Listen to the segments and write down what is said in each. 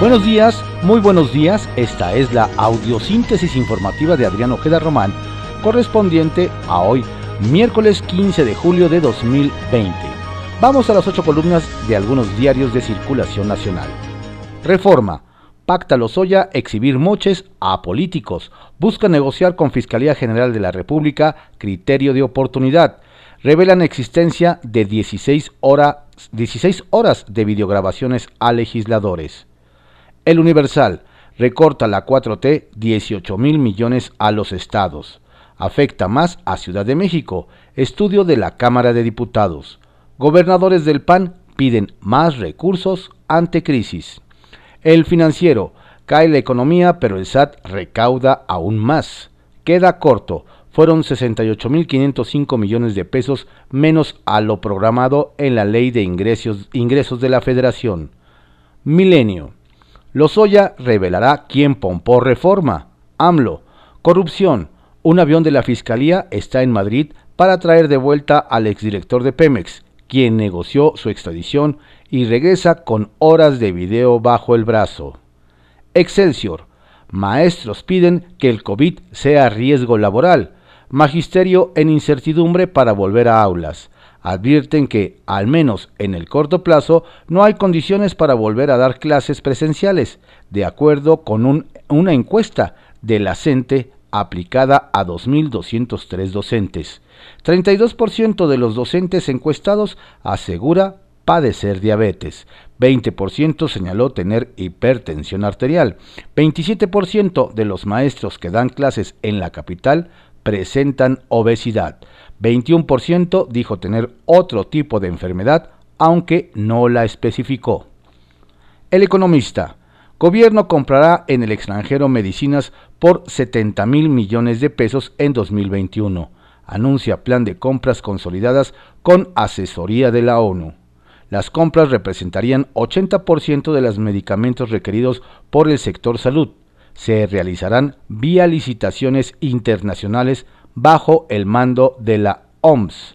Buenos días, muy buenos días. Esta es la audiosíntesis informativa de Adrián Ojeda Román, correspondiente a hoy, miércoles 15 de julio de 2020. Vamos a las ocho columnas de algunos diarios de circulación nacional. Reforma. Pacta Lozoya exhibir moches a políticos. Busca negociar con Fiscalía General de la República criterio de oportunidad. Revelan existencia de 16, 16 horas de videograbaciones a legisladores. El Universal recorta la 4T 18 mil millones a los estados. Afecta más a Ciudad de México. Estudio de la Cámara de Diputados. Gobernadores del PAN piden más recursos ante crisis. El financiero. Cae la economía, pero el SAT recauda aún más. Queda corto. Fueron 68.505 millones de pesos menos a lo programado en la Ley de Ingresos, ingresos de la Federación. Milenio. Lozoya revelará quién pompó reforma. AMLO. Corrupción. Un avión de la Fiscalía está en Madrid para traer de vuelta al exdirector de Pemex, quien negoció su extradición y regresa con horas de video bajo el brazo. Excelsior. Maestros piden que el COVID sea riesgo laboral. Magisterio en incertidumbre para volver a aulas. Advierten que, al menos en el corto plazo, no hay condiciones para volver a dar clases presenciales, de acuerdo con un, una encuesta de la CENTE aplicada a 2.203 docentes. 32% de los docentes encuestados asegura padecer diabetes. 20% señaló tener hipertensión arterial. 27% de los maestros que dan clases en la capital presentan obesidad. 21% dijo tener otro tipo de enfermedad, aunque no la especificó. El economista. Gobierno comprará en el extranjero medicinas por 70 mil millones de pesos en 2021 anuncia plan de compras consolidadas con asesoría de la ONU. Las compras representarían 80% de los medicamentos requeridos por el sector salud. Se realizarán vía licitaciones internacionales bajo el mando de la OMS.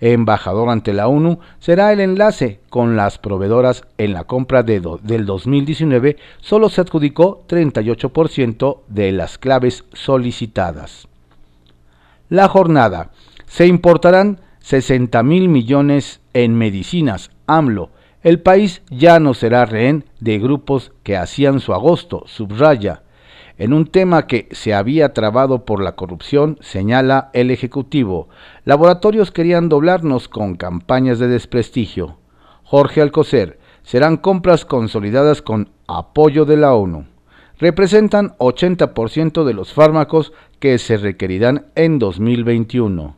Embajador ante la ONU será el enlace con las proveedoras en la compra de del 2019, solo se adjudicó 38% de las claves solicitadas la jornada. Se importarán 60 mil millones en medicinas. AMLO. El país ya no será rehén de grupos que hacían su agosto, subraya. En un tema que se había trabado por la corrupción, señala el Ejecutivo, laboratorios querían doblarnos con campañas de desprestigio. Jorge Alcocer, serán compras consolidadas con apoyo de la ONU representan 80% de los fármacos que se requerirán en 2021.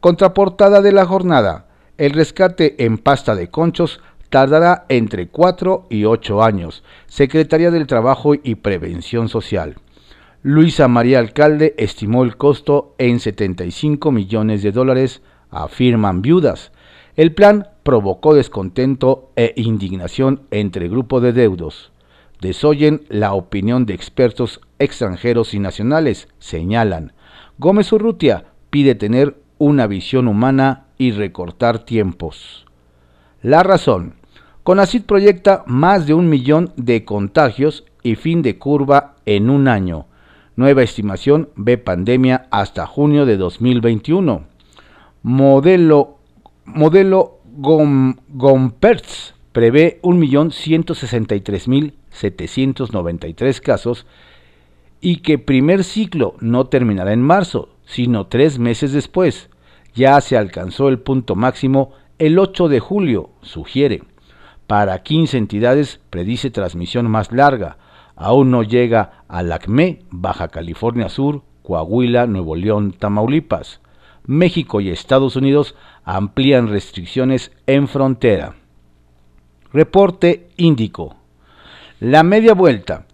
Contraportada de la jornada. El rescate en pasta de conchos tardará entre 4 y 8 años. Secretaría del Trabajo y Prevención Social. Luisa María Alcalde estimó el costo en 75 millones de dólares, afirman viudas. El plan provocó descontento e indignación entre grupo de deudos desoyen la opinión de expertos extranjeros y nacionales, señalan. Gómez Urrutia pide tener una visión humana y recortar tiempos. La razón. CONACID proyecta más de un millón de contagios y fin de curva en un año. Nueva estimación ve pandemia hasta junio de 2021. Modelo, modelo Gompertz prevé 1.163.000 793 casos y que primer ciclo no terminará en marzo, sino tres meses después. Ya se alcanzó el punto máximo el 8 de julio, sugiere. Para 15 entidades predice transmisión más larga. Aún no llega al ACME, Baja California Sur, Coahuila, Nuevo León, Tamaulipas. México y Estados Unidos amplían restricciones en frontera. Reporte Índico. La media vuelta.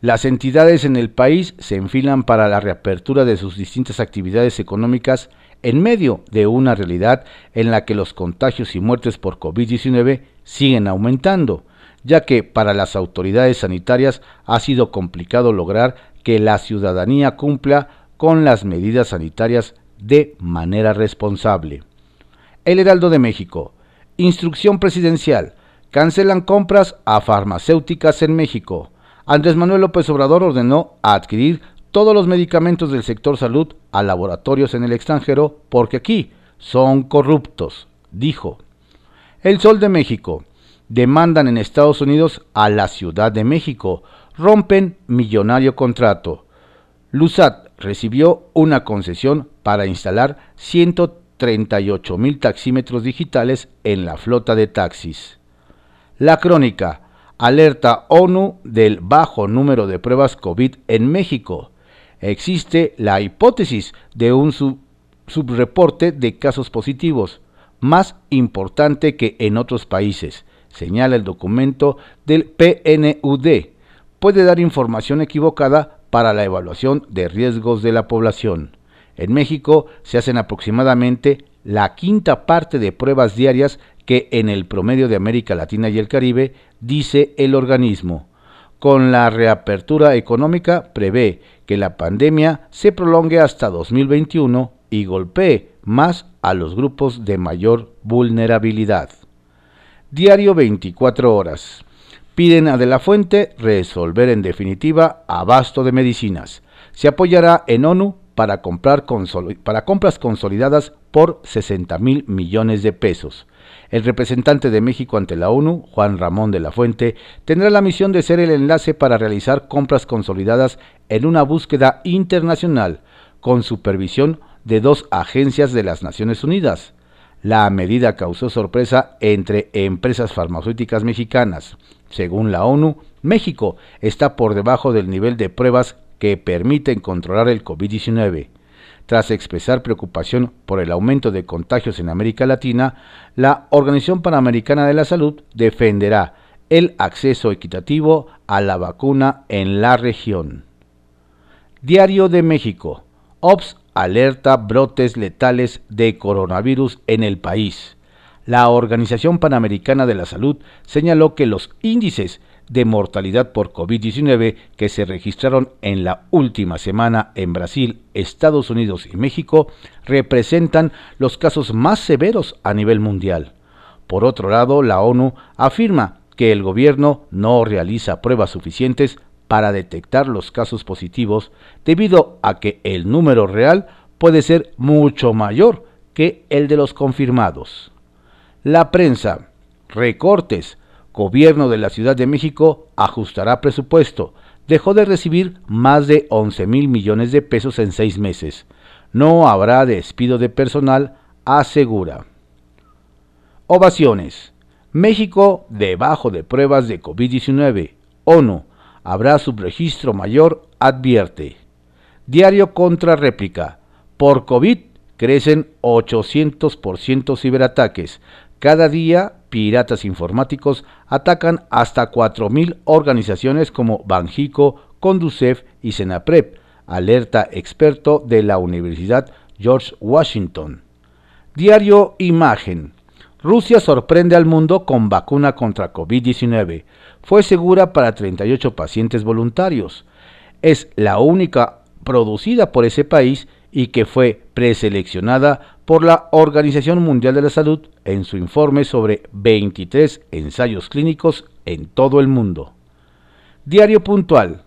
Las entidades en el país se enfilan para la reapertura de sus distintas actividades económicas en medio de una realidad en la que los contagios y muertes por COVID-19 siguen aumentando, ya que para las autoridades sanitarias ha sido complicado lograr que la ciudadanía cumpla con las medidas sanitarias de manera responsable. El Heraldo de México. Instrucción presidencial Cancelan compras a farmacéuticas en México. Andrés Manuel López Obrador ordenó adquirir todos los medicamentos del sector salud a laboratorios en el extranjero porque aquí son corruptos, dijo. El Sol de México. Demandan en Estados Unidos a la Ciudad de México. Rompen millonario contrato. Lusat recibió una concesión para instalar 138 mil taxímetros digitales en la flota de taxis. La crónica alerta ONU del bajo número de pruebas COVID en México. Existe la hipótesis de un subreporte de casos positivos, más importante que en otros países, señala el documento del PNUD. Puede dar información equivocada para la evaluación de riesgos de la población. En México se hacen aproximadamente la quinta parte de pruebas diarias que en el promedio de América Latina y el Caribe, dice el organismo. Con la reapertura económica prevé que la pandemia se prolongue hasta 2021 y golpee más a los grupos de mayor vulnerabilidad. Diario 24 horas. Piden a De la Fuente resolver en definitiva abasto de medicinas. Se apoyará en ONU para, comprar para compras consolidadas por 60 mil millones de pesos. El representante de México ante la ONU, Juan Ramón de la Fuente, tendrá la misión de ser el enlace para realizar compras consolidadas en una búsqueda internacional, con supervisión de dos agencias de las Naciones Unidas. La medida causó sorpresa entre empresas farmacéuticas mexicanas. Según la ONU, México está por debajo del nivel de pruebas que permiten controlar el COVID-19. Tras expresar preocupación por el aumento de contagios en América Latina, la Organización Panamericana de la Salud defenderá el acceso equitativo a la vacuna en la región. Diario de México. OPS alerta brotes letales de coronavirus en el país. La Organización Panamericana de la Salud señaló que los índices de mortalidad por COVID-19 que se registraron en la última semana en Brasil, Estados Unidos y México representan los casos más severos a nivel mundial. Por otro lado, la ONU afirma que el gobierno no realiza pruebas suficientes para detectar los casos positivos debido a que el número real puede ser mucho mayor que el de los confirmados. La prensa, recortes, Gobierno de la Ciudad de México ajustará presupuesto. Dejó de recibir más de 11 mil millones de pesos en seis meses. No habrá despido de personal, asegura. Ovaciones. México debajo de pruebas de COVID-19. ONU. Habrá subregistro mayor, advierte. Diario contra réplica. Por COVID crecen 800% ciberataques. Cada día, piratas informáticos atacan hasta 4.000 organizaciones como Banjico, Conducef y Senaprep, alerta experto de la Universidad George Washington. Diario Imagen. Rusia sorprende al mundo con vacuna contra COVID-19. Fue segura para 38 pacientes voluntarios. Es la única producida por ese país y que fue preseleccionada por la Organización Mundial de la Salud en su informe sobre 23 ensayos clínicos en todo el mundo. Diario puntual.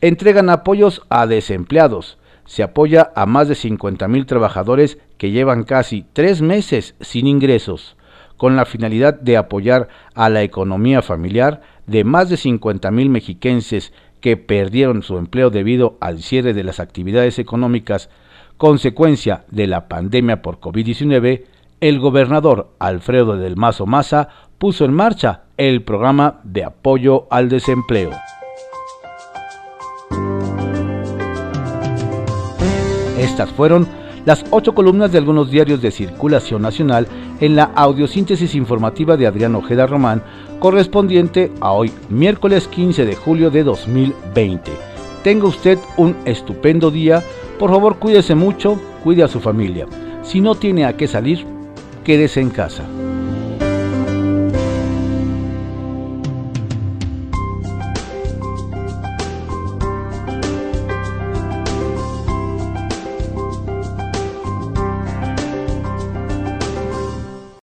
Entregan apoyos a desempleados. Se apoya a más de 50.000 trabajadores que llevan casi tres meses sin ingresos, con la finalidad de apoyar a la economía familiar de más de 50.000 mexiquenses que perdieron su empleo debido al cierre de las actividades económicas consecuencia de la pandemia por COVID-19, el gobernador Alfredo del Mazo Maza puso en marcha el programa de apoyo al desempleo. Estas fueron las ocho columnas de algunos diarios de circulación nacional en la audiosíntesis informativa de Adrián Ojeda Román, correspondiente a hoy, miércoles 15 de julio de 2020. Tenga usted un estupendo día por favor, cuídese mucho, cuide a su familia. Si no tiene a qué salir, quédese en casa.